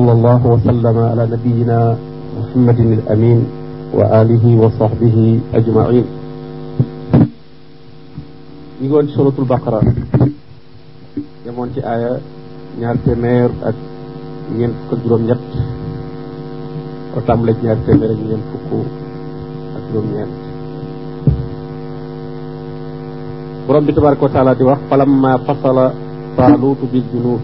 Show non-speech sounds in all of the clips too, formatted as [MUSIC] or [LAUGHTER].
صلى الله وسلم على نبينا محمد الأمين وآله وصحبه أجمعين يقول سورة البقرة يمون ci aya ñaar témèr ak ñeent fukk juróom ñett ko tàmbale ñaar témèr ak ñeent fukk ak juróom ñeent borom bi tabaraka wa taala di wax falamma fasala taaluutu bil junuud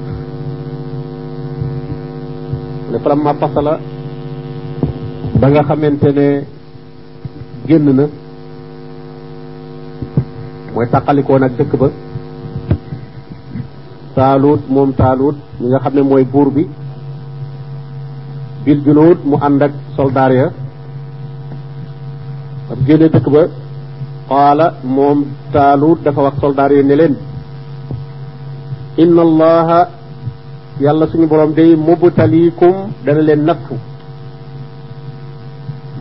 ne falamma fasala ba nga xamante ne génn na mooy tàqalikoo nag dëkk ba taalut moom taalut ñi nga xam ne mooy buur bi bil junuud mu ànd ak ya ab génne dëkk ba qaala moom taalut dafa wax soldaar yi ne leen inna allaha yàlla suñu borom day mubtaliikum dana leen nattu.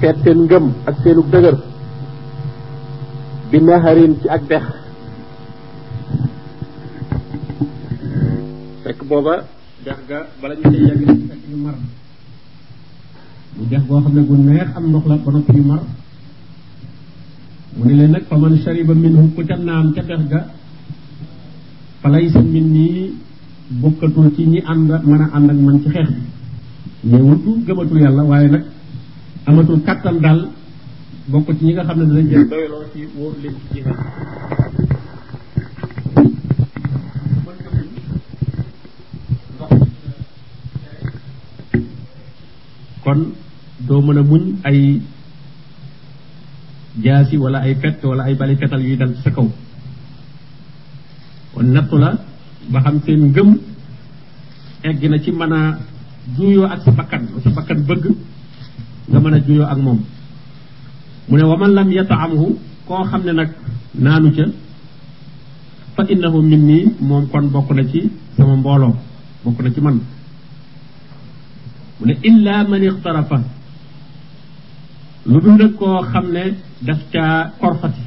Seet ngëm ak seenu dëgër. Bi naharin ci ak dex. Fekk booba dex ga bala ñu cay yàgg ci ñu mar. Mu dex goo xam gu neex am ndox la ñu mar. Mu ne shariba minhu ku dex ga fa laysa min nii bokkatul ci ñi ànd mën a ànd ak man ci xeex bi. ñëwutu gëmatul yàlla waaye nag amatul kattan daal bokk ci ñi nga xam ne danañ jël. doyloo ci wóor leen ci jihaad kon doo mën a muñ ay jaasi wala ay fett wala ay bali fetal yuy dal ci sa kaw. kon nattu la ba xam seen ngëm egg na ci mën a juyoo ak sa bakkan sa bakkan bëgg nga mën a juyoo ak moom. Mu ne wa man lam yataamhu koo xam ne nag naanu ca fa innahu min nii moom kon bokk na ci sama mbooloo bokk na ci man. Mu ne illa man ixtarafa lu dul koo xam ne caa korfati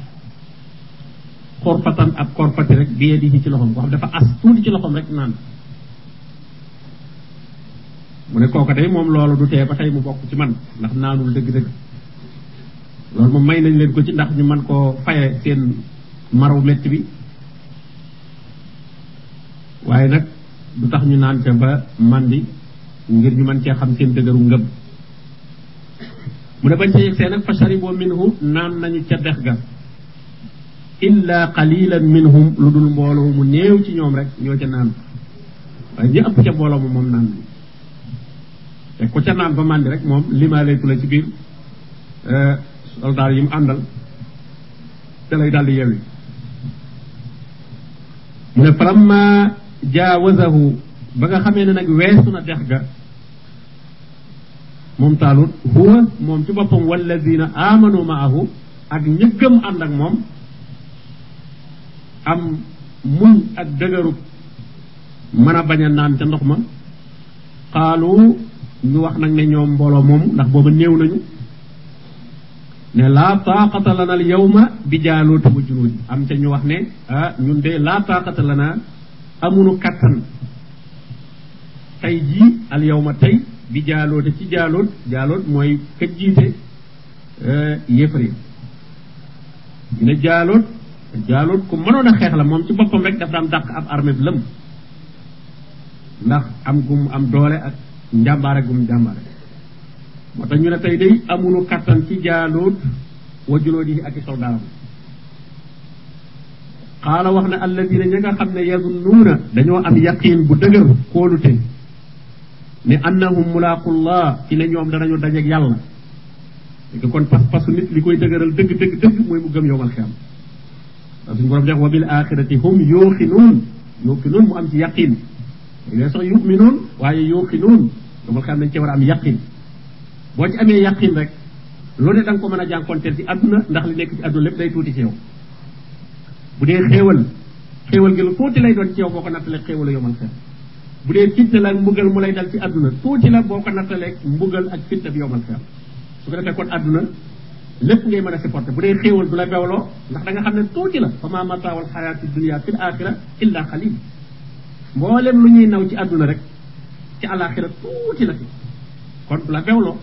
xorfatan ab korfati rek bi yadihi ci loxom. Koo xam dafa as tuuti ci loxom rek naan. Mu ne kooka day moom loolu du tee ba tey mu bokk ci man ndax naanul dëgg-dëgg. Loolu moom may nañ leen ko ci ndax ñu faye seen metti bi. Du tax ñu ca ba mandi ngir ñu mën cee xam seen dëgëru ngëm. Mu ne bañ ca yegsee nag fa minhu naan nañu ca dex ga illa qalilan minhum lu dul mbooloo mu néew ci ñoom rek ñoo ca naan. waaye ñi ëpp ca mbooloo mu moom naan te ku ca naan ba màndi rek moom limaaleetu la ci biir soldaar yi mu àndal te lay daldi yewi. mu ne falamma jaawazahu ba nga xamee ne nag weesu na dex ga moom taalut huwa moom ci boppam walladina amanu maahu ak ñëggam ànd ak moom am muñ ak dëgëru mën a bañ a naan ca ndox ma. Xaalu ñu wax nag ne ñoom mbooloo moomu ndax booba néew nañu. Ne lana al yawma bi wa am ca ñu wax ne ah ñun de laa taaqata lana amunu kattan. Tey jii al yawma tey bi jaaloota ci jaaloot jaaloot mooy ka yéefari ñu ne jaaloot ku mënoon a xeex la moom ci boppam rek daf daan dàq ab armée lëm. Ndax am gum am doole ak njàmbaare gum njàmbaare. Moo tax ñu ne tey day amunu kattan ci jaaloot wa junoodi ak i xaala wax ne alladina ña nga xam ne yazunnuuna dañoo am yaqiin bu dëgër kóolute. Ne annahum mulaqullah ci ne ñoom danañu dajeeg yàlla. Kon pas pasu nit li koy dëgëral dëgg dëgg dëgg mooy mu gëm yowmal xiyam suñu borom def wa bil axirati hum yuqinuun yuqinuun mu am ci yaqin léegi sax yuminuun waaye yuqinuun yowmal xiyam nañ cee war a am yaqin boo ci amee yaqin rek lu ne da nga ko mën a jànkonteel ci àdduna ndax li nekk ci àdduna lépp day tuuti ci yow. Bu dee xéewal xéewal gi lu tuuti lay doon ci yow boo ko nattalee xéewalu yowmal xiyam bu dee fitna la ak mbugal mu lay dal ci àdduna tuuti la boo ko nattalee mbugal ak fitna bi yowmal xiyam su ko defee kon àdduna lépp ngay mën a supporter. Bu dee xéewal du la bewloo ndax da nga xam ne tuuti la. Fa ma mataawal xayaati dunia fil axira illa xalil mboolem lu ñuy naw ci àdduna rek ci alaxira tuuti la fi. Kon du la bewloo.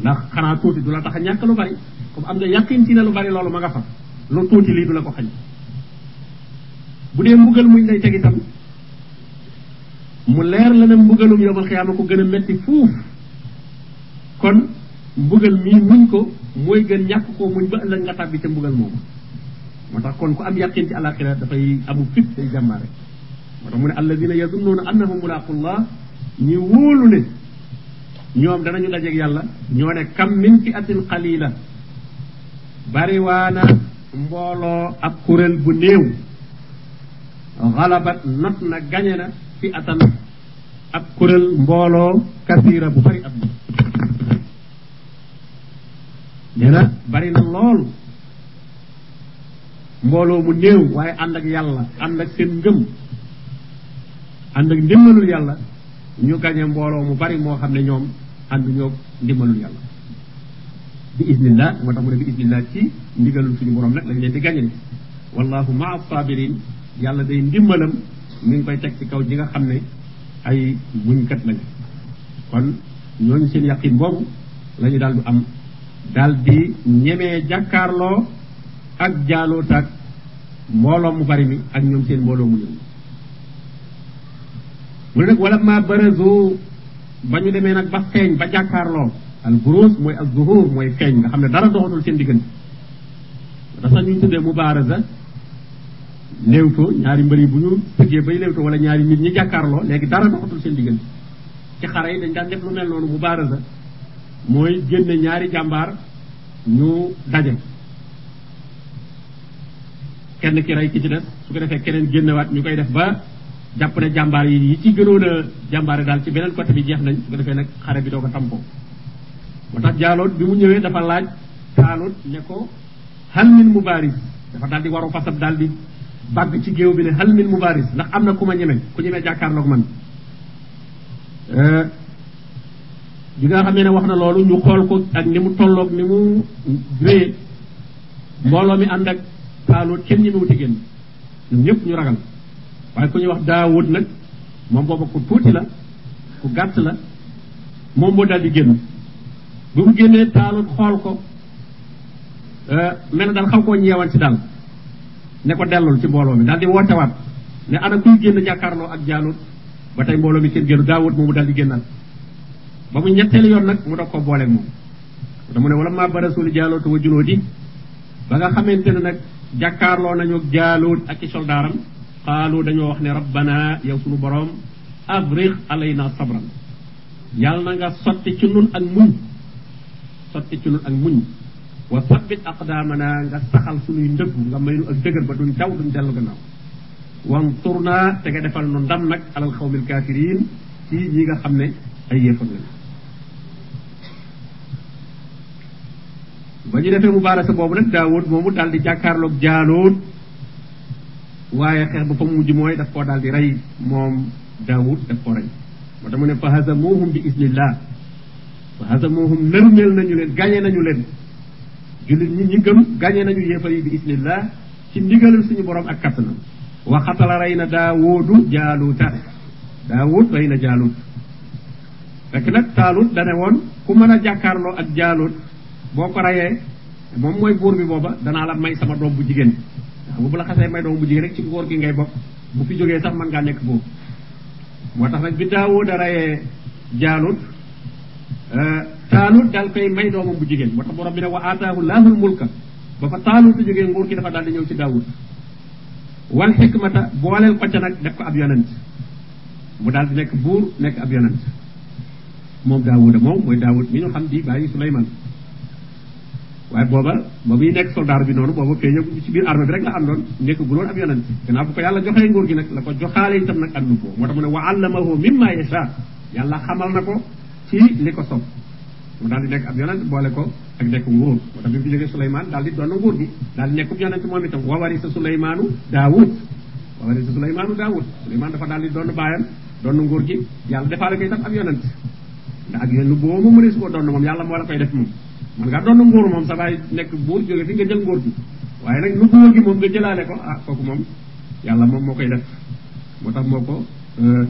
Ndax xanaa tuuti du la tax a ñàkk lu bari. Comme am nga yàqin ci ne lu bari loolu ma nga fa. Lu tuuti lii du la ko xañ. Bu dee mbugal muñ lay teg itam mu leer la ne mbugalum yowmal xiyaama ko gën a metti fuuf. Kon mbugal mii muñ ko mooy gën ñàkk koo muñ ba ëllëg nga tàbbi ca mbugal moomu moo kon ku am yàqin ci alaxira dafay amu fit day jàmbaare moo tax mu ne alladina yazunnuuna annahum mulaqullah ñi wóolu ne. Ñoom danañu dajeeg yàlla ñoo ne kam min fi atin qalila bariwaana mbooloo ab kuréel bu néew. Xalabat not na gañe na fi atan ab kuréel mbooloo kasira bu bari ab li nee bari na lool mbooloo mu néew waaye ànd ak yàlla ànd ak seen ngëm ànd ak ndimbalul yàlla ñu gañe mbooloo mu bari moo xam ne ñoom ànd ñoo ndimbalul yàlla. Bi isnillah moo tax mu ne bi isnillah ci ndigalul suñu borom nag lañ leen di gañe. Wallahu maa sabirin yàlla day ndimbalam mi ngi koy teg ci kaw ji nga xam ne ay muñkat lañ kon ñooñu seen yaqin boobu la ñu daal du am daal di ñemee jàkkaarloo ak jaaloot ak mbooloo mu bari mi ak ñoom seen mbooloo mu ñëw mu ne nag wala ma ba ñu demee nag ba feeñ ba jàkkaarloo al mooy al zuhur mooy feeñ nga xam ne dara doxatul seen diggante. dafa sax ñu tuddee mubaaraza léewtoo ñaari mbëri bu ñu tëggee bay léewtoo wala ñaari nit ñi jàkkaarloo léegi dara doxatul seen diggante. ci xare yi dañ daan def lu mel noonu mubaaraza mooy génne ñaari jàmbaar ñu daje. Kenn ki rey ki ci des su ko defee keneen génnewaat ñu koy def ba jàpp ne jàmbaar yi yi ci gënoon jàmbaare daal ci beneen côté bi jeex nañ su ko defee nag xare bi doo ko tampoo moo tax jaaloot bi mu ñëwee dafa laaj taalut ne ko hal min mubaaris? Dafa daal di waru fasab daal di bàgg ci géew bi ne hal min mubaaris? Ndax am na ku ma ñeme ku ñeme jàkkaarloog man. Bi xamee ne wax na loolu ñu xool ko ak ni mu tolloog ni mu réye mbooloo mi ànd ak taalut kenn ñi mu génn. Ñoom ñëpp ñu ragal. Waaye ku ñuy wax daawut nag moom booba ku tuuti la ku gàtt la moom moo daal di génn. Bi mu génnee taalut xool ko mel na daal xaw koo ñeewan ci daal. Ne ko dellul ci mbooloo mi daal di wootewaat ne ana kuy génn jàkkaarloo ak jaalut? Ba tey mbooloo mi kenn génn daawut moomu daal di génnaat ba mu ñetteelu yoon nag mu doog ko booleeg moom. Da mu ne wala maa barasuli jaalootu wa junoodi ba nga xamante ne nag jàkkaarloo nañu jaalut ak i soldaaram xaalu dañoo wax ne rabbana yow sunu borom afriq alayna sabran. Yàlla na nga sotti ci nun ak muñ. Sotti ci nun ak muñ. Wa sabbit aqdaamana nga saxal sunuy ndëggu nga may nu ak dëgër ba duñ daw duñ dellu gannaaw. Te nga defal nu ndam nag alal xawmil kaafiriin ci ñi nga xam ne ay yéefar lañ ba ñu defee mubaarasa boobu nag daawud moomu daal di jàkkaarloog jaaloot waaye xeex ba fa mujj mooy daf koo daal di rey moom daawud daf koo rey. Moo tax mu ne fa hazamuhum bi isnillah fa hazamuhum nërmeel nañu leen gañe nañu leen. Jullit ñi ñi gëm gañe nañu yéefar yi bi isnillah ci ndigalal suñu borom ak kattanam. Wa xatala rey na daawudu jaaluuta daawud rey na jaalut fekk nag taalut dane woon ku mën a jàkkaarloo ak jaalut boo ko reyee moom mooy buur bi booba danaa la may sama doom bu jigéen. Waaw bu la xasee may doom bu jigéen rek ci nguur gi ngay bokk. Bu fi jógee sax mën ngaa nekk buur moo tax nag bi daawud a reyee jaalut taalut daal koy may doomam bu jigéen. Moo tax borom bi ne wa aataahu laahul mulka ba fa taalut jógee nguur gi dafa daal di ñëw ci daawud wal xikmata booleel ko ca nag def ko ab yonent. Mu daal di nekk buur nekk ab yonent. Moom daawuda moom mooy daawud mi ñu xam di bàyyi suleyman waaye booba ba muy nekk soldaar bi noonu booba feeña ci biir armée bi rek la àndoon nekk guloon ab yonent. Gannaaw bu ko yàlla joxee nguur gi nag la ko joxaale itam nag àndu ko. Moo tax mu ne wa allamahu mimma yasha yàlla xamal na ko ci li ko sob mu daal di nekk ab yonent boole ko ak nekk nguur. Moo tax bi mu fi jógee suleyman daal di doon nguur gi. Daal di nekkub yonent moom itam. Wa warisa suleymaanu daawud wa warisa suleymaanu daawud suleyman dafa daal di doon doon nguur gi. Yàlla defaale ko itam ab yonent. Ndax ak yéen lu boobu moom mënees koo doon moom yàlla moo la koy def moom man ngaa doon nguur moom sa baay nekk buur jóge fi nga jël nguur gi. Waaye nag nu nguur gi moom nga jëlaale ko ah kooku moom yàlla moom moo koy def. Moo tax moo ko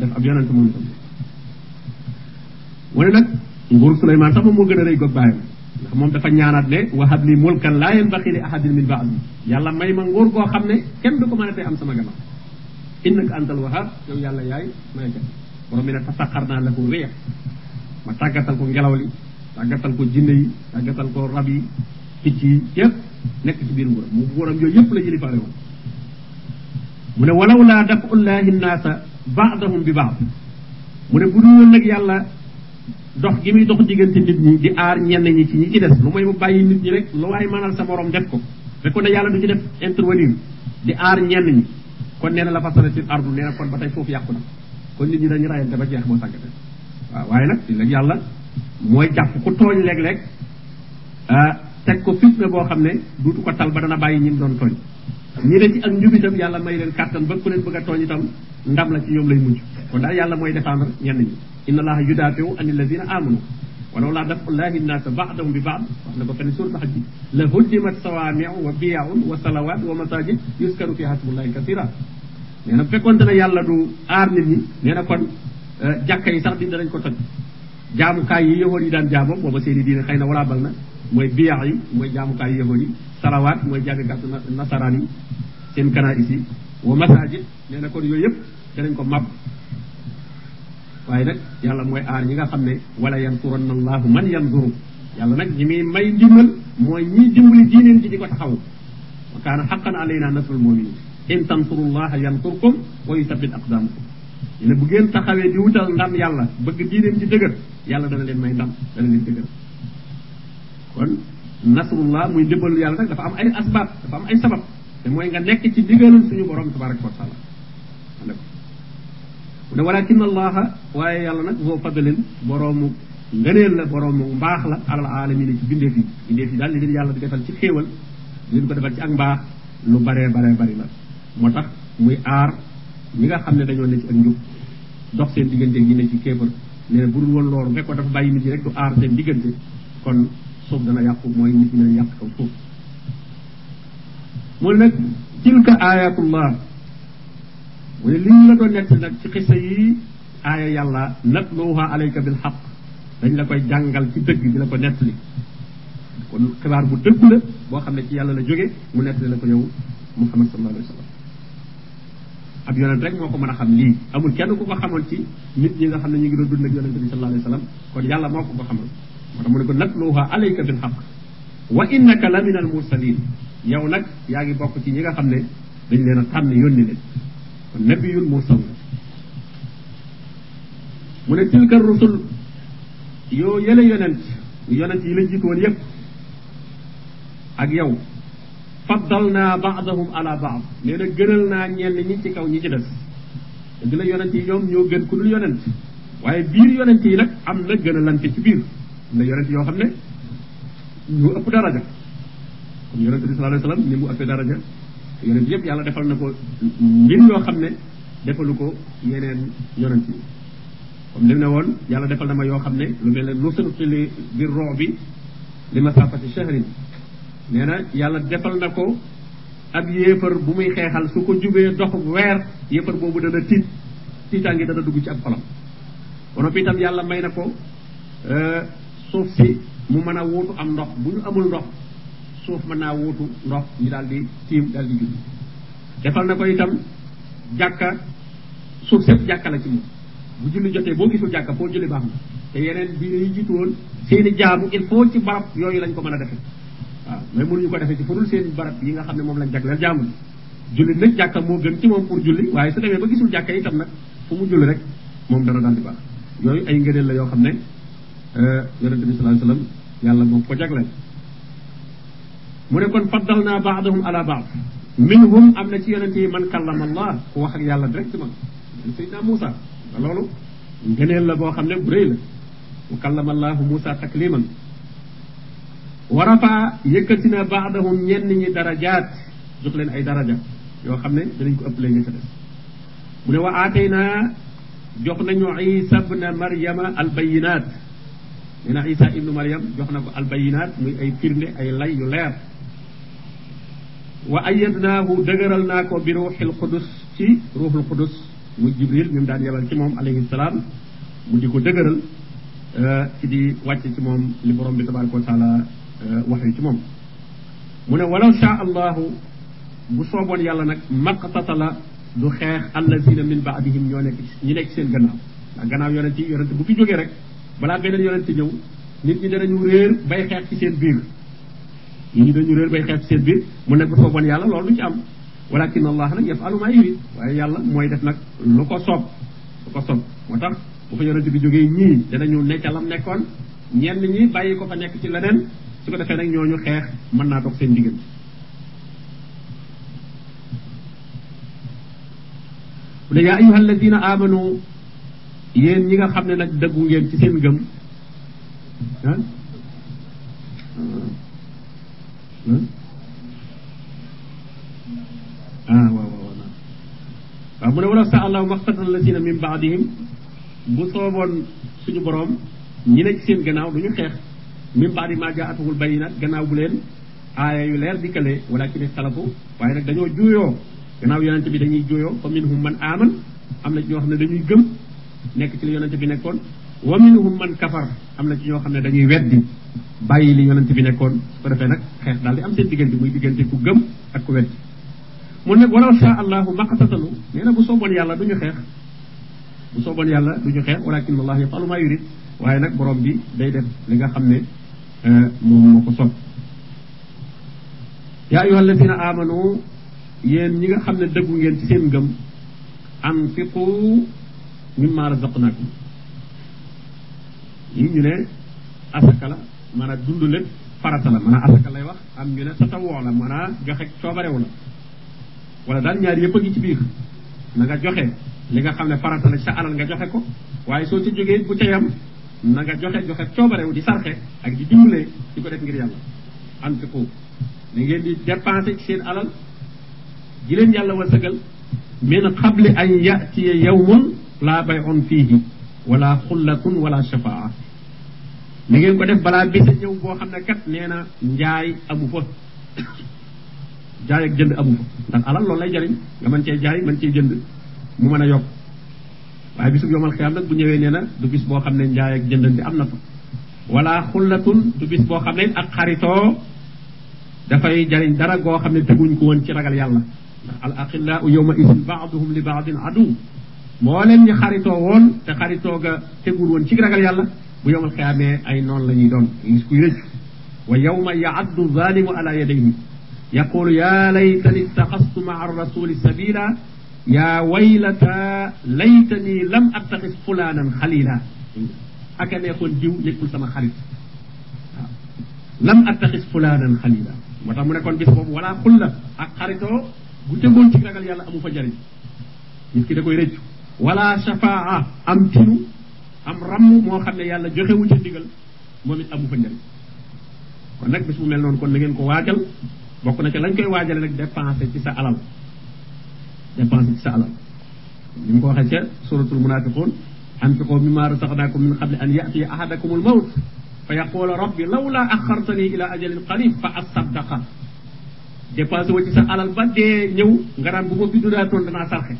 def ab moom itam. Nag nguur sax moom moo gën a rëy bàyyam ndax moom dafa ñaanaat ne wahab li mulkan laa yanbaqi li ahadin min ba'di yàlla may ma nguur goo xam ne kenn du ko mën a tey am sama gannaaw. Innaka antal wahab yow yàlla yaay may kat borom mi ne tasaxar naa lahu réex ma tàggatal ko ngelaw li tàggatal ko jinne yi tàggatal ko rab yi picc yi yëpp nekk ci biir nguuram mu nguuram yooyu yëpp la jëlifaale woon. Mu ne walaw laa dafullahi nnaasa baadahum bi baad mu ne bu dul nag yàlla dox gi muy dox diggante nit ñi di aar ñenn ñi ñi ci des lu mooy nit ñi rek lu waay mënal sa morom def ko. Fekkoon ne yàlla du ci def intervenir di aar ñenn ñi. Kon nee na la fasalatil ardu nee na kon ba tey foofu yàqu kon nit ñi dañu rayante ba jeex moo sàggate waaw waaye nag yàlla mooy jàpp ku tooñ léeg-léeg teg ko fitna boo xam ne duutu ko tal ba dana bàyyi ñi doon tooñ. Ñi ne ci ak njub itam yàlla may leen kàttan ba ku leen bëgg a tooñ itam ndam la ci ñoom lay mujj. Kon daal yàlla mooy défendre ñenn ñi. Inna allaha yudafiu an alladina amanu. Walaw laa dafu llahi nnaasa baadahum bi baad wax na ko fenn surat xaj bi la huddimat sawaamiu wa biyaun wa salawat wa masajid yuskaru fi hasbullahi kasira nee na fekkonte ne yàlla du aar nit ñi na kon jàkka yi sax di ko toj. Jaamukaay yi yahood yi daan jaamoo booba seeni diine xëy na walaa bal na mooy biyax yi mooy jaamukaay yi yahood yi salawaat mooy jàngkatu nasaraan yi seen kanaïs yi wa masajid nee na kon yooyu yëpp danañ ko mab waaye nag yàlla mooy aar ñi nga xam ne wala yansuranna allahu man yansuru yàlla nag ñi muy may dimbal mooy ñi dimbali diineen ji di ko taxawu. Wa kaana xaqan alayna nasrul muminin in tansurullaha ne bu ngeen taxawee di wutal ndam yàlla bëgg diineen ci dëgër yàlla dana leen may ndam dana leen dëgër. Kon nasrullah muy ndimbalu yàlla nag dafa am ay asbaab dafa am ay sabab te mooy nga nekk ci digalul suñu borom tabaraka wa taala. Mu ne walakin allaha waaye yàlla nag boo fadalin boroomu ngëneel la boroomu mbaax la alal alamina ci bindeef yi. Bindeef yi daal li leen yàlla di defal ci xéewal li ko defal ci ak mbaax lu baree baree bari la. Moo tax muy aar ñi nga xam ne dañoo ne ci ak njub dox seen diggante ñi ne ci kéefër bu dul woon loolu ko dafa bàyyi nit ñi rek du aar seen diggante kon suuf dana yàqu mooy nit ñi dana yàq kaw suuf. mu nag tilka ayatullah mu ne li ñu la doon nett nag ci xisa yi aaya yàlla natluha alayka bil dañ la koy jàngal ci dëgg di la ko nettali. kon xibaar bu dëgg la boo xam ne ci yàlla la jóge mu nettali la ko yow muhammad sallallahu alayhi wa sallam. Ab yonent rek moo ko mën a xam lii. Amul kenn ku ko xamoon ci nit ñi nga xam ne ñu ngi doon dund ak yonent bi sallallahu alayhi kon yàlla moo ko ko xamal. Moo tax mu ne ko natluha alayka bil xaq wa innaka la min al mursalin yow nag yaa ngi bokk ci ñi nga xam ne dañ leen a tànn yónni leen. Ne tilka rusul. Yoo yële yonent yonent yi la jiitu yépp. Ak yow. فضلنا بعضهم على بعض لأن جرلنا نيل نيتي كاو نيجي دس دلا يونتي يوم نيو گن كودول يونت واي بير يونتي نك ام لا گنلانتي سي بير لا يونتي يو خامني نيو اپ دراجا كوم يونت صلى الله عليه وسلم نيمو اپ دراجا يونت ييب يالا ديفال نكو نين يو خامني ديفالوكو يينن يونتي كوم ليم نون يالا ديفال نما يو خامني لو ميل نوسن في بالرعب لمسافه شهر nee na yàlla defal na ko ab yéefar bu muy xeexal su ko jubee dox weer yéefar boobu dana tiit tiitaangi dana dugg ci ab xolam. Ba noppi itam yàlla may na ko suuf si mu mën a wuutu am ndox. Bu ñu amul ndox suuf mën naa wuutu ndox ñu daal di tiim daal di defal na ko itam jàkka suuf sépp jàkka la ci moom. Bu julli jotee boo gisul jàkka foo julli baax na. Te yeneen bi yi jiitu woon seeni jaamu il faut ci barab yooyu lañ ko mën a defee. Waaw mais mënuñu ko defee ci furul seen barab yi nga xam ne moom lañ jagleel jaamu. Julli nag jàkka moo gën ci moom pour julli waaye su demee ba gisul jàkka itam nag fu mu julli rek moom dana daal di baax. Yooyu ay ngëneel la yoo xam ne yonente bi alayhi wasallam yàlla moo ko jagleel. Mu ne kon faddal naa baadahum ala baad minhum am na ci yonente yi man kallama allah ku wax ak yàlla directement. Sayyidina Moussa loolu ngëneel la boo xam ne bu rëy la. Wa kallama allahu Moussa takliman ورفع يكتنا بعضهم ينني درجات. جقلين أي درجة. يو خمني دلينكو أبلي يسرس من وعاتينا جقنا عيسى بن مريم البينات. من عيسى ابن مريم جقنا البينات. من أي فرن أي لا يلير وأيدناه دقرلناك بروح القدس في روح القدس. من جبريل من دان يبال عليه السلام. من جيكو دقرل سيدي آه، واتي لبرم بتبارك وتعالى wax yu ci moom mu ne walaw shaa allahu bu sooboon yàlla nag maqtatala du xeex allazina min baadihim ñoo nekk ñi nekk seen gannaaw ndax gannaaw yonent yi yonent bu fi jógee rek balaa beneen yonent ñëw nit ñi danañu réer bay xeex ci seen biir nit ñi dañu réer bay xeex ci seen biir mu nekk bu sooboon yàlla loolu ci am walakin allah nag yafalu ma yurid waaye yàlla mooy def nag lu ko soob lu ko soob moo tax bu fa yonent bi jógee ñii danañu nekk lam nekkoon ñenn ñi bàyyi ko fa nekk ci leneen su ko defee nag ñooñu xeex mën naa dox seen diggante bu yaa ayuha alladina amanu yéen ñi nga xam ne nag dëggu ngeen ci seen gëm ah ah waaw waaw waaw mu ne wala sa allahu maxtatal lasina min baadihim bu sooboon suñu boroom ñi ne ci seen gannaaw du ñu xeex min baadi ma jaatuhul nag gannaaw bu leen aaya yu leer dikkalee walakin ixtalafu waaye nag dañoo juuyoo. Gannaaw yonente bi dañuy juuyoo fa minhum man aaman am na ci ñoo xam ne dañuy gëm nekk ci li yonente bi nekkoon. Wa minhum man kafar am na ci ñoo xam ne dañuy weddi bàyyi li yonente bi nekkoon. Su ko defee nag xeex daal di am seen diggante muy diggante ku gëm ak ku weddi. Mun nag walaw sha allahu maqtatalu nee na bu sooboon yàlla du ñu xeex. Bu yàlla du ñu xeex walakin allah yafalu ma waaye nag borom bi day def li nga xam ne moom moo ko sob yaa ayuha alladina amanu yéen ñi nga xam ne dëggu ngeen ci seen ngëm anfiqu mimma razaqnakum. Yi ñu la maanaam dund lépp farata la maanaam asaka lay wax am ñu ne tatawoo la maanaam joxe coobarewu la. Wala daal ñaar yëpp a ngi ci biir. Na nga joxe li nga xam ne farata la sa alal nga joxe ko waaye soo ci jógee bu ca yam na nga joxe joxe coobarewu di sarxe ak di dimbalee di ko def ngir yàlla. Anfiqu da ngeen di dépensé ci seen alal ji leen yàlla wasëgal min qabli an yatiya yawmun laa bay'un fiihi wala xullatun wala shafaa. Na ngeen ko def balaa bisa ñëw boo xam ne kat nee na njaay amu fa. [COUGHS] Jaay ak jënd amu fa. Ndax alal loolu lay jariñ nga mën cee jaay mën cee jënd mu mën a yokk. Waaye bisu yomal xiyaam nag bu ñëwee nee na du bis boo xam ne njaay ak jëndandi am na fa wala xullatun du bis boo xam ne ak xaritoo dafay jariñ dara goo xam ne teguñ ko woon ci ragal yàlla ndax al axillaau yawma idin baaduhum li baadin adu moo leen ñi xaritoo woon te xaritoo ga tegul woon ci ragal yàlla bu yowmal xiyaamee ay noonu la ñuy doon gis kuy rëcc wa yawma yaaddu zalimu ala yadayhi yaqulu ya laytani ittaxastu maa rasuli sabila يا ويلتا ليتني لم أتخذ فلانا خليلا أكن يكون جيو يكون سما خليل lam attaxis fulanan khalila motax mu nekkon bis bobu wala xulla ak xarito bu tegon ci ragal yalla amu fa jariñ nit ki da koy reccu wala shafaa am tinu am ram mo xamne yalla joxewu ci ndigal momit amu fa jariñ kon nak bis bu mel non kon na ngeen ko wajal bokku na ci lañ koy wajale nak dépenser ci sa alal dépensé ci sa alal ni mu ko waxee ca suratul munafiqun anfiqu mimma razaqnakum min qabli an yatiya ahadakum al mawt rabbi lawla axartani ila ajalin qarib fa asaddaqa dépensé wa ci sa alal ba dee ñëw nga bu ma fi dundaatoon danaa sarxe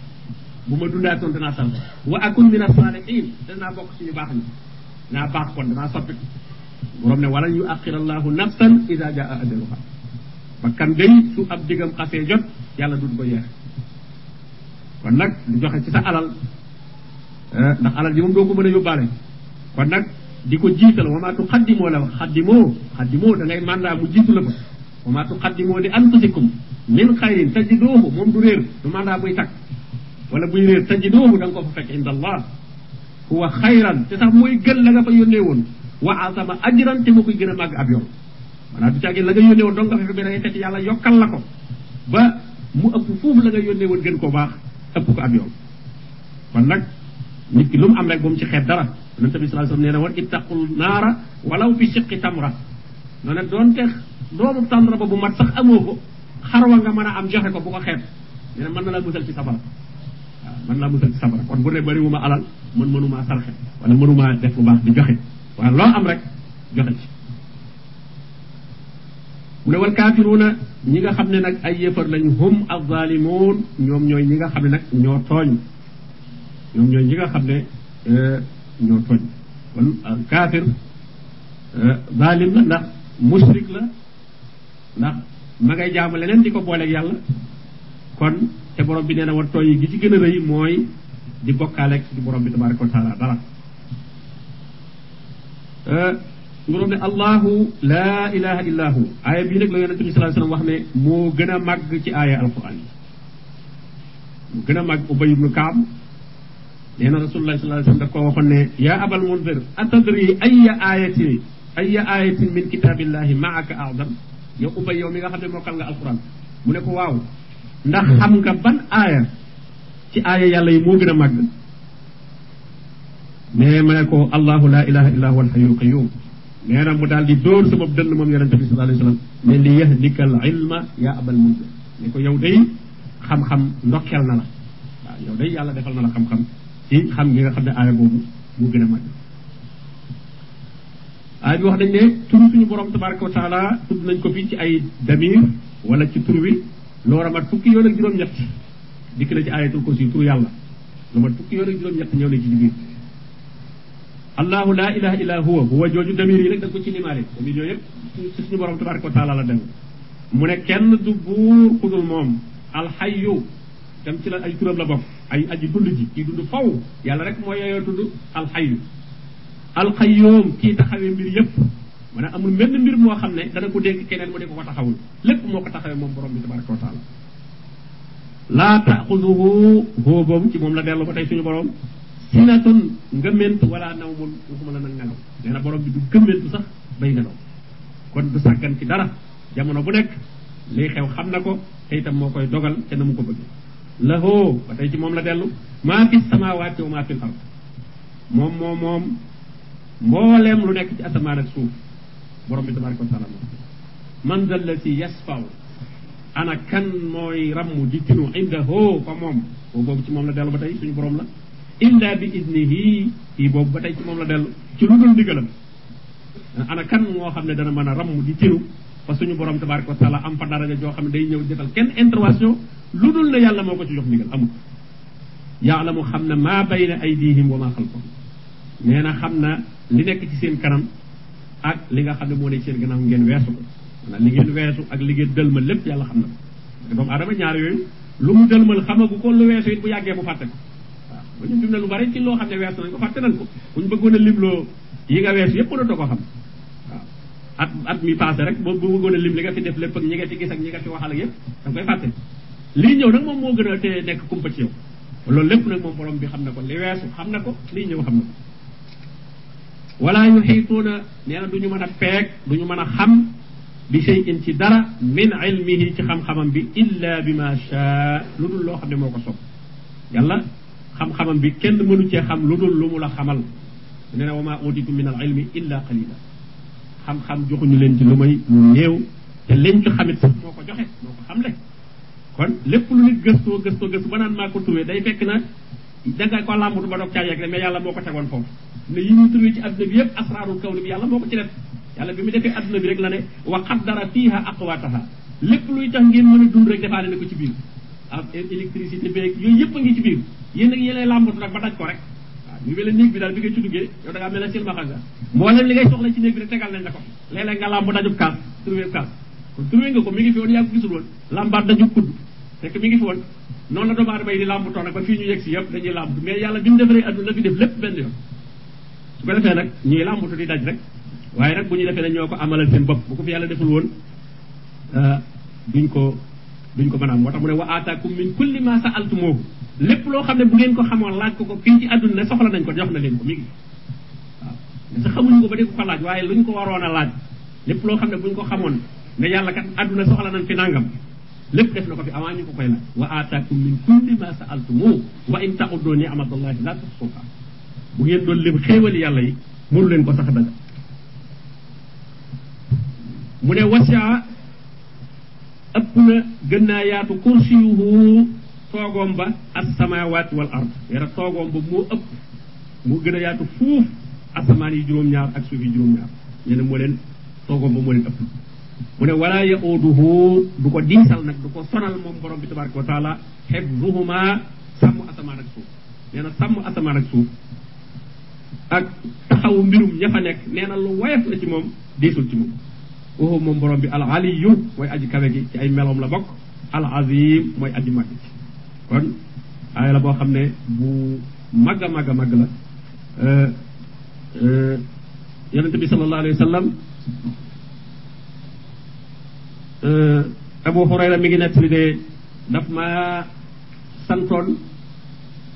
bu ma dundaatoon danaa sarxe wa akun min asalihin danaa bokk suñu baax ñi danaa baax kon danaa soppiku borom ne walan yu axira allahu nafsan ida jaa ajaluha bakkan day su ab digam xasee jot yàlla du ko yeex kon nag di joxe ci sa alal. Ndax alal ji moom doo ko mën a yóbbaale. Kon nag di ko jiital wa maa tuqaddimoo la xaddimoo xaddimoo da ngay mandat mu jiitu la fa. Wa maa tuqaddimoo li anfusikum min xayrin tajiduuhu moom du réer du mandat buy takk wala buy réer tajiduuhu da nga ko fa fekk inda allah. Huwa xayran te sax mooy gën la nga fa yónnee woon. Wa azama ajran te moo koy gën a màgg ab yoon. Maanaam du caagin la nga yónnee woon donc nga fa bi fekk yàlla yokkal la ko. Ba mu ëpp foofu la nga yónnee woon gën koo baax ëpp ko ab yoon kon nag nit ki lu mu am rek bu mu ci xeeb dara. Yonent bi sallallahu alayhi wasallam nee na woon ittaqul naara walaw fi shiqqi tamra. Noo ne doonte doomu tàndra ba bu mat sax amoo ko xarwa nga mën a am joxe ko bu ko xeeb. Nee na mën na la musal ci safara mën naa musal ci safara kon bu ne bëriwuma alal man sarxe wala def lu baax di joxe. Loo am rek joxe ci. Mu ne wal ñi nga xam ne nag ay yëfar lañu hum azzalimuun ñoom ñooy ñi nga xam ne nag ñoo tooñ. Ñoom ñi nga xam ne ñoo tooñ. Kon kaafir zalim la ndax mushrik la ndax ma ngay jaamu leneen di ko booleeg yàlla. Kon te borom bi nee na war tooñ yi ci gën a rëy mooy di bokkaaleeg di borom bi tabaraka wa taala borom ne allahu laa ilaha illa hu aaya bii nag la yonente bi sallallahu alayhi wasallam wax ne moo gën a màgg ci aaya alquran yi. Moo gën a màgg ubay ibnu kaab. Nee na rasulullah sallallahu alayhi wasallam daf ko waxoon ne yaa abal munzir atadri ayya ayatin ayya ayatin min kitabillahi maaka a'zam? Yow ubay yow mi nga xam ne mokkal nga alquran mu ne ko waaw. Ndax xam nga ban aaya ci aaya yàlla yi moo gën a mais ma ne ko allahu la ilaha illa huwa alhayyul qayyum nee na mu daal di dóor sama dënn moom yonente bi sallallahu alayhi wasallam ne li ilma ya abal munzir. Ne ko yow day xam-xam ndokkeel na la. Waaw yow day yàlla defal na la xam-xam ci xam gi nga xam ne aaya moo gën a bi wax ne suñu borom taala nañ ko ci ay damir wala ci tur wi. Loo war a mat fukki yoon ak juróom-ñett dikk na ci ayatul kursi tur yàlla. Lu fukki yoon ak na ci allahu la ilaha illa huwa. Huwa jooju damir yi nag da ko ci limaale. Damir yooyu yëpp ci suñu borom tabaraka wa taala la dem. Mu ne kenn du buur ku dul moom. Alxayyu dem ci la ay turam la bokk. Ay aji dund ji. Kii dund faw. Yàlla rek moo yeyoo tudd alxayyu alxayyoom kii taxawee mbir yëpp mu ne amul menn mbir moo xam ne dana ko dénk keneen mu di ko ko taxawul. Lépp moo ko taxawee moom borom bi tabaraka wa taala. Laa taaxuduhu hoo boobu ci moom la dellu ba borom sinatun ngëment wala nawmun waxuma la nag nelaw nee na borom bi du gëmmentu sax bay nelaw kon du sàggan ci dara jamono bu nekk lii xew xam na ko te itam moo koy dogal te na mu ko bëgg lahoo ba tey ci moom la dellu maa fi samawaati wa maa fi ard moom moom moom mbooleem lu nekk ci asamaan ak suuf borom bi tabaraka wa taala man dal la si yasfaw ana kan mooy ramm di tinu indahu fa moom boo boobu ci moom la dellu ba tey suñu borom la illa bi idnihi kii boobu ba tey ci moom la dellu. Ci lu dul ndigalam. Ana kan moo xam ne dana mën a ramm di tinu fa suñu borom tabaraka wa taala am fa daraja joo xam ne day ñëw defal kenn intervention lu dul ne yàlla moo ko ci jox ndigal amul yaalamu xam ne maa bayna aydihim wa maa xalfahum. Nee na xam na li nekk ci seen kanam ak li nga xam ne moo nekk seen gannaaw ngeen weesu ko. Maanaam li ngeen weesu ak li ngeen dëlmal lépp yàlla xam na ko. Doomu aadama ñaar yooyu lu mu dëlmal xamagu ko lu weesu it bu yàggee mu fàtte ko ñu fi mu ne lu bari ci loo xam ne nañ ko fàtte nañ ko bu ñu bëggoon a yi nga mënatoo ko xam at at mi passé rek bu lim li nga fi def lépp ak ñi nga fi gis ak ñi nga fi waxal ak yëpp da koy fàtte lii ñëw nag moom moo gën a te kumpa ci yow borom bi na ko li weesu xam na ko na ko wala yuxiituuna nee na du ñu mën a peeg du ñu mën a xam bi shay'in ci dara min ilmihi ci xam-xamam bi illa bi ma shaa lu dul sopp xam-xamam bi kenn mënu cee xam lu dul lu mu la xamal nee na wa ma utitu min al ilmi illa qalila xam-xam joxuñu leen ci lu may lu néew te liñ ci xamit sax moo ko joxe moo ko xamle kon lépp lu nit gëstoo gëstoo gëstu ba naan maa ko trouvé day fekk na danga ko làmbatu ba doog caa yegg mais yàlla moo ko tegoon foofu ne yi ñu trouvé ci adduna bi yëpp asraarul kaw bi yàlla moo ko ci def yàlla bi mu defee adduna bi rek la ne wa qaddara fiha aqwataha lépp luy tax ngeen mën a dund rek defaale ne ko ci biir ak électricité beeg yooyu yëpp a ngi ci biir yéen nag yéenay làmbatu nag ba daj ko rek. Ñu mel néeg bi daal bi ngay ci duggee yow da ngaa mel ne silmaxa nga mboolem li ngay soxla ci néeg bi rek tegal nañ la ko. Léeg-léeg nga làmb dajub kaas trouvé kaas. Kon trouvé nga ko mi ngi fi woon yaa ko gisul woon. Làmbaat dajub kudd. Fekk mi ngi fi woon. Noonu la doomu aadama yi di làmbutoo nag ba fii ñu yegg si dañuy làmb. Mais yàlla bi mu defaree adduna fi def lépp benn yoon. Su ko defee nag ñuy làmbutu di daj rek. Waaye nag bu ñu defee ne amalal seen bu ko fi deful woon duñ ko duñ ko moo tax mu ne wa aataakum min kulli lépp loo xam ne bu ngeen ko xamoon laaj ko ko fii ci àdduna ne soxla nañ ko jox na leen ko mi ngi waaw sa xamuñu ko ba di ko laaj waaye luñ ko waroon a laaj lépp loo xam ne buñ ko xamoon ne yàlla kat àdduna soxla nañ fi nangam lépp def na ko fi avant ñu ko koy laaj wa aataakum min kulli ma sa'altumuhu wa in ta'uddu ni'matallahi la tuhsuha bu ngeen doon lim xéewali yàlla yi mënu leen ko sax daga mu ne wasia ëpp na gën naa yaatu kursiyuhu toogoom ba as-samawati wal ard. Yara toogoom ba moo ëpp moo gën a yaatu fuuf asamaan yi juróom-ñaar ak suuf yi juróom-ñaar. Ñu ne moo leen toogoom ba moo leen ëpp. Mu ne wala yauduhu du ko diisal nag du ko sonal moom borom bi tabaraka wa taala xifduhuma sàmm asamaan ak suuf. Nee na sàmm asamaan ak suuf ak taxawu mbirum ña fa nekk nee na lu woyof la ci moom diisul ci moom. Waxu moom borom bi al aliyu mooy aji kawe gi ci ay meloom la bokk. Al azim mooy aji màgg ci kon aaya la boo xam ne bu màgg a màgg a màgg la. Yonente bi sallallahu alayhi wa sallam Abu Hurayra mi ngi nettali de daf ma santoon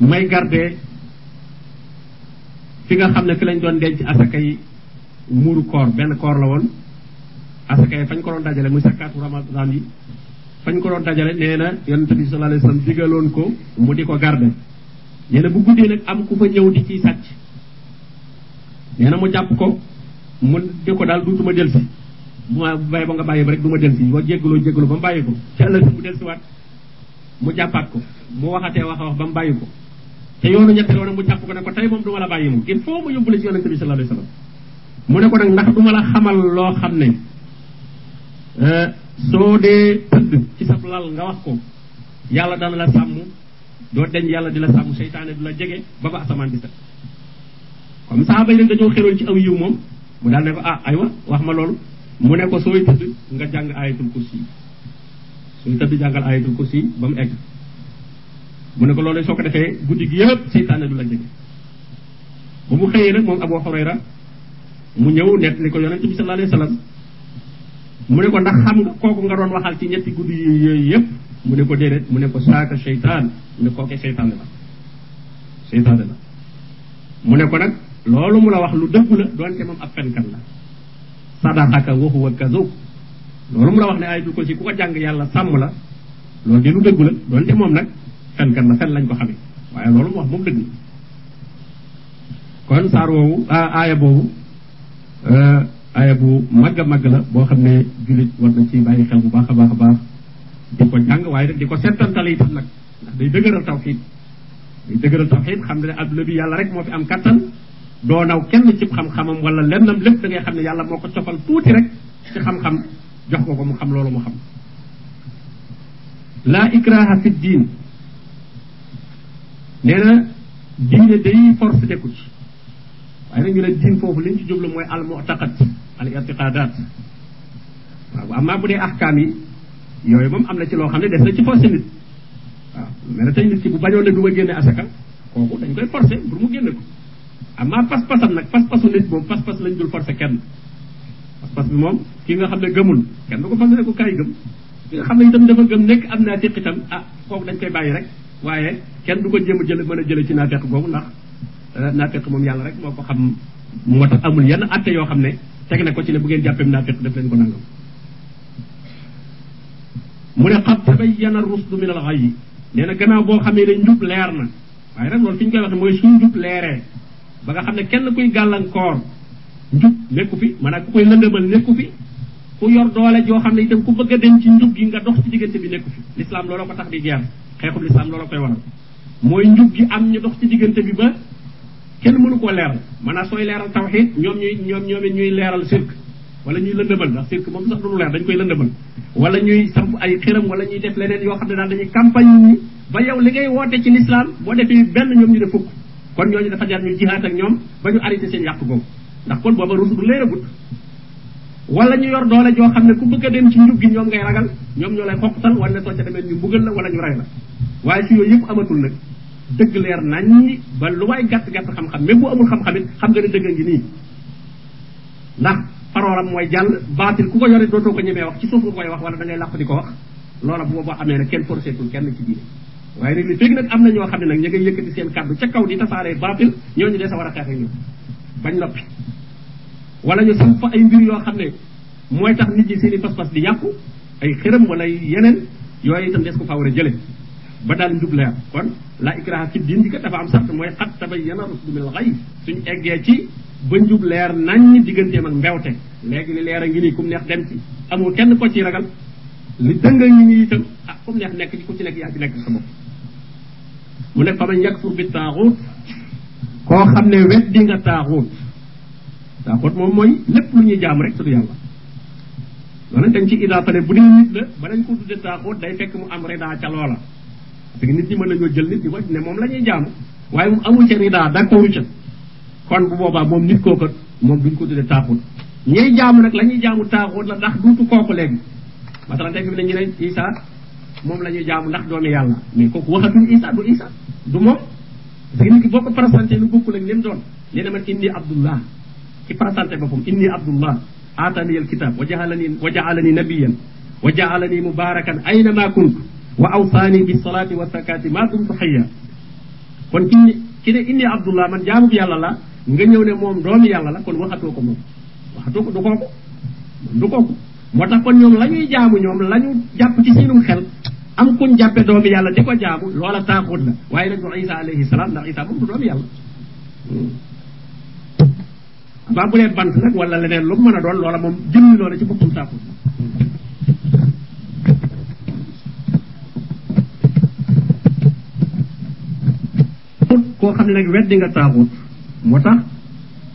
may garde fi nga xam ne fi lañ doon denc asaka yi muuru koor. Benn koor la woon asaka yi fañ ko doon dajale muy sakkaatu ramadan yi fañ ko doon dajale nee na yonente bi sallallahu alayhi wa sallam digaloon ko mu di ko garde. Nee na bu guddee nag am ku fa ñëw di ciy sàcc. Nee na mu jàpp ko mu di ko daal duutuma del si. Ma bàyyi ba nga bàyyi ba rek du ma del si. Wa jéggaloo jéggaloo ba mu bàyyi ko. Ci ëllëg mu del si waat. Mu jàppaat ko. Mu waxatee wax wax ba mu bàyyi ko. Te yoonu ñetteel woon mu jàpp ko ne ko tey moom du ma la bàyyi moom. Il faut mu yóbbu ci yonente bi wasallam mu ne ko nag ndax du ma la xamal loo xam ne soo dee tëdd ci sab lal nga wax ko yàlla dana la sàmm doo deñ yàlla di la sàmm seytaane du la jege ba ba asamaan di set comme saxaaba yi nag dañoo xeroon ci aw yiw moom mu daal ne ko ah aywa wax ma loolu. Mu ne ko sooy tëdd nga jàng ayatul kursi. Sooy tëdd jàngal ayatul kursi ba mu egg. Mu ne ko loolu soo ko defee guddi gi yëpp seytaane du la jege. Ba mu xëyee nag moom Abu Hurayra mu ñëw net ni ko yonente bi sallallahu alayhi wasallam mu ne ko ndax xam nga kooku nga doon waxal ci ñetti guddi yooyu yëpp. Mu ne ko déedéet mu ne ko saaka seytaan mu ne kookee seytaane la. Seytaane la. Mu ne ko nag loolu mu la wax lu dëggu la doonte moom ab fenkat la. Sadaqaka wa huwa kazub loolu mu la wax ne ayatul kursi ku ko jàng yàlla sàmm la loolu lu la la fen lañ ko loolu mu wax dëgg kon aaya bu màgg a màgg la boo xam ne jullit war na ci bàyyi xel bu baax a baax a baax di ko jàng waaye nag di ko settantale itam nag ndax day dëgëral tawxiid day dëgëral tawxiid xam ne adduna bi yàlla rek moo fi am kattan doo naw kenn ci xam-xamam wala lennam lépp da ngay xam ne yàlla moo ko cofal tuuti rek ci xam-xam jox ko ko mu xam loolu mu xam laa ikraha fi diin nee na diine day force dekku ci waaye nag ñu ne diin foofu liñ ci jublu mooy al mu'taqad al i'tiqadat waaw amaa bu dee ahkaam yi yooyu moom am na ci loo xam ne des na ci forcé nit. Waaw tey nit ki bu bañoon ne du ma génne asaka kooku dañ koy forcé pour mu génne ko. Amaa pas-pasam nag pas-pasu nit moom pas-pas lañ dul forcé kenn. Pas-pas bi moom ki nga xam ne gëmul kenn du ko forcé ne ko kaay gëm. Ki nga xam itam dafa gëm nekk am naa itam ah kooku dañ koy bàyyi rek. Waaye kenn du ko jéem a jële mën a jële ci naafeq googu ndax naafeq moom yàlla rek moo xam moo tax amul yenn atte yoo xam teg na ko ci ne bu ngeen jàppee naafeq def leen ko nangam mu ne rusdu min al ghayy nee na gannaaw boo xamee ne njub leer na waaye nag loolu fi ñu koy waxe mooy njub leeree ba nga xam ne kenn kuy gàllankoor njub nekku fi maanaam ku koy lëndëmal nekku fi ku yor doole joo xam ne itam ku bëgg a dem ci njub gi nga dox ci diggante bi nekku fi l'islam looloo ko tax di geer xeexub l'islam looloo koy waral mooy njub gi am ñu dox ci diggante bi ba kenn mënu koo leeral. Maanaam sooy leeral tawxid ñoom ñuy ñoom ñoom ñuy leeral sirk. Wala ñuy lëndëmal ndax sirk moom sax du lu leer dañ koy lëndëmal. Wala ñuy samp ay xiram wala ñuy def leneen yoo xam ne daal dañuy campagne ñi. Ba yow li ngay woote ci l'islam boo defee benn ñoom ñu def fukk. Kon ñooñu dafa jar ñu jihaat ak ñoom ba ñu arrêté seen yàq googu ndax kon booba rusu du leeragut. Wala ñu yor doole joo xam ne ku bëgg a dem ci njub gi ñoom ngay ragal ñoom ñoo lay wala soo ca demee ñu mbugal la wala ñu rey la. Waaye si yooyu yëpp amatul nag dëgg leer nañ ba lu waay gàtt gàtt xam-xam même bu amul xam-xam xam nga ne dëgg ngi nii. ndax paroolam mooy jàll baatil ku ko yore dootoo ko ñemee wax ci suuf nga koy wax wala da ngay làq di ko wax. loola bu boobaa amee nag kenn forcétul kenn ci diine. waaye nag li nag am na ñoo xam ne nag ñu ngay yëkkati seen kàddu ca kaw di tasaaree baatil ñooñu dee sa war a xeex ak bañ noppi. wala ñu samp ay mbir yoo xam ne mooy tax nit ñi seeni pas-pas di yàqu ay xëram wala yeneen yooyu itam des ko fa war a jële. Ba daal njub leer. Kon la ikraha fi diin bi kat dafa am sax mooy xat tabayyana rusdu minal ghayy suñu eggee ci ba njub leer nañ digganteem ak mbewte. Léegi li leer a ngi nii kum neex dem ci. Amul kenn ko ci ragal. Li dënga ngi nii itam ah kum neex nekk ci ku ci nekk yaa ci nekk sa bopp. Mu ne fa man yakfur bi taaxut koo xam ne wet di nga taaxut taaxut moom mooy lépp lu ñuy jaam rek tudd yàlla. Loolu dañ ci idaafa ne bu dee nit la ba dañ ko tudde taaxut day fekk mu am rida ca loola parce que nit ñi mën nañoo jël nit ñi ko ne moom la ñuy jaamu. Waaye mu amul ca rida d'accord ca. Kon bu boobaa moom nit kooka moom duñ ko tudde taaxut. Ñey jaamu nag la ñuy jaamu taaxut la ndax duutu kooku léegi. Masalan tey fi ñu ne Isa moom la ñuy jaamu ndax doomi yàlla. Mais kooku waxatuñ Isa du Isa du moom. Parce que nit ki boo ko lu bokkul ak lim doon nee na man inni abdullah. Ki présenté boppam inni abdullah. Aatani al kitab wa jaalani wa jaalani nabiyan wa jaalani mubarakan ayna ma kunt wa awsaani bi salaati wa zakati ma dumtu xayya kon ki ki ne inni abdullah man jaamu yàlla la nga ñëw ne moom doomi yàlla la kon waxatoo ko moom. Waxatoo ko du kooku. Du kooku. Moo tax kon ñoom la ñuy jaamu ñoom la ñu jàpp ci seenum xel am kuñ jàppe doomi yàlla di ko jaamu loola taaxut la. Waaye nag du isa alayhi salaam ndax isa moom du doomi yàlla. Baa bu leen bant nag wala leneen lu mën a doon loola moom jëmmi loola ci boppam taaxut. Koo xam ne nag weddi nga taaxut moo tax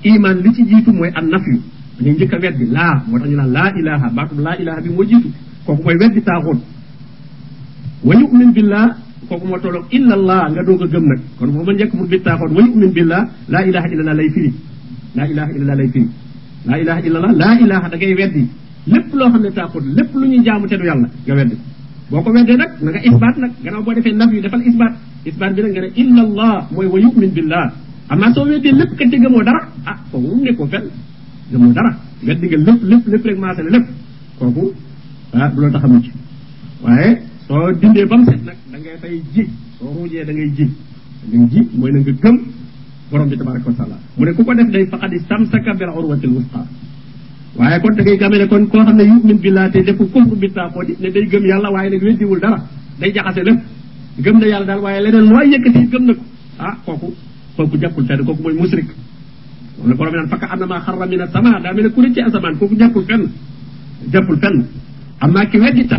iman li ci jiitu mooy an nafyu dañuy njëkk a weddi laa moo tax ñu naan laa ilaha baatub laa ilaha bi moo jiitu kooku mooy weddi taaxut wa yumin billah kooku moo tolloog illa allah nga doog a gëm nag kon booba njëkk mu bi taaxut wa yumin billah laa ilaha illallah lay firi laa ilaha illallah lay firi laa ilaha illallah laa ilaha da ngay weddi lépp loo xam ne taaxut lépp lu ñuy jaamu te du yàlla nga weddi boo ko weddee nag na nga isbaat nag gannaaw boo defee naf yu defal isbaat isbaat bi nag nga ne illa allah mooy wa yumin billah amaa soo weddee lépp kat te gëmoo dara ah kooku mu nekkoo fenn gëmoo dara weddi nga lépp lépp lépp rek maasale lépp kooku ah du la tax a mucc waaye soo dindee ba mu set nag da ngay fay ji soo ruujee da ngay ji da ngay ji mooy na nga gëm borom bi tabaraka wa taala mu ne ku ko def day faqad istamsaka bil urwatil wusqa waaye kon da ngay ne kon koo xam ne yumin billah te defu kufru bi di ne day gëm yàlla waaye nag weddiwul dara day jaxase lépp gëm na yàlla daal waaye leneen looy yëkkati gëm na ko. Ah kooku kooku jàppul fenn kooku mooy musrik moom la borom naan fakka annama xarra min asama daa mel ne ku ci asamaan kooku jàppul fenn jàppul fenn. Ki weddi ta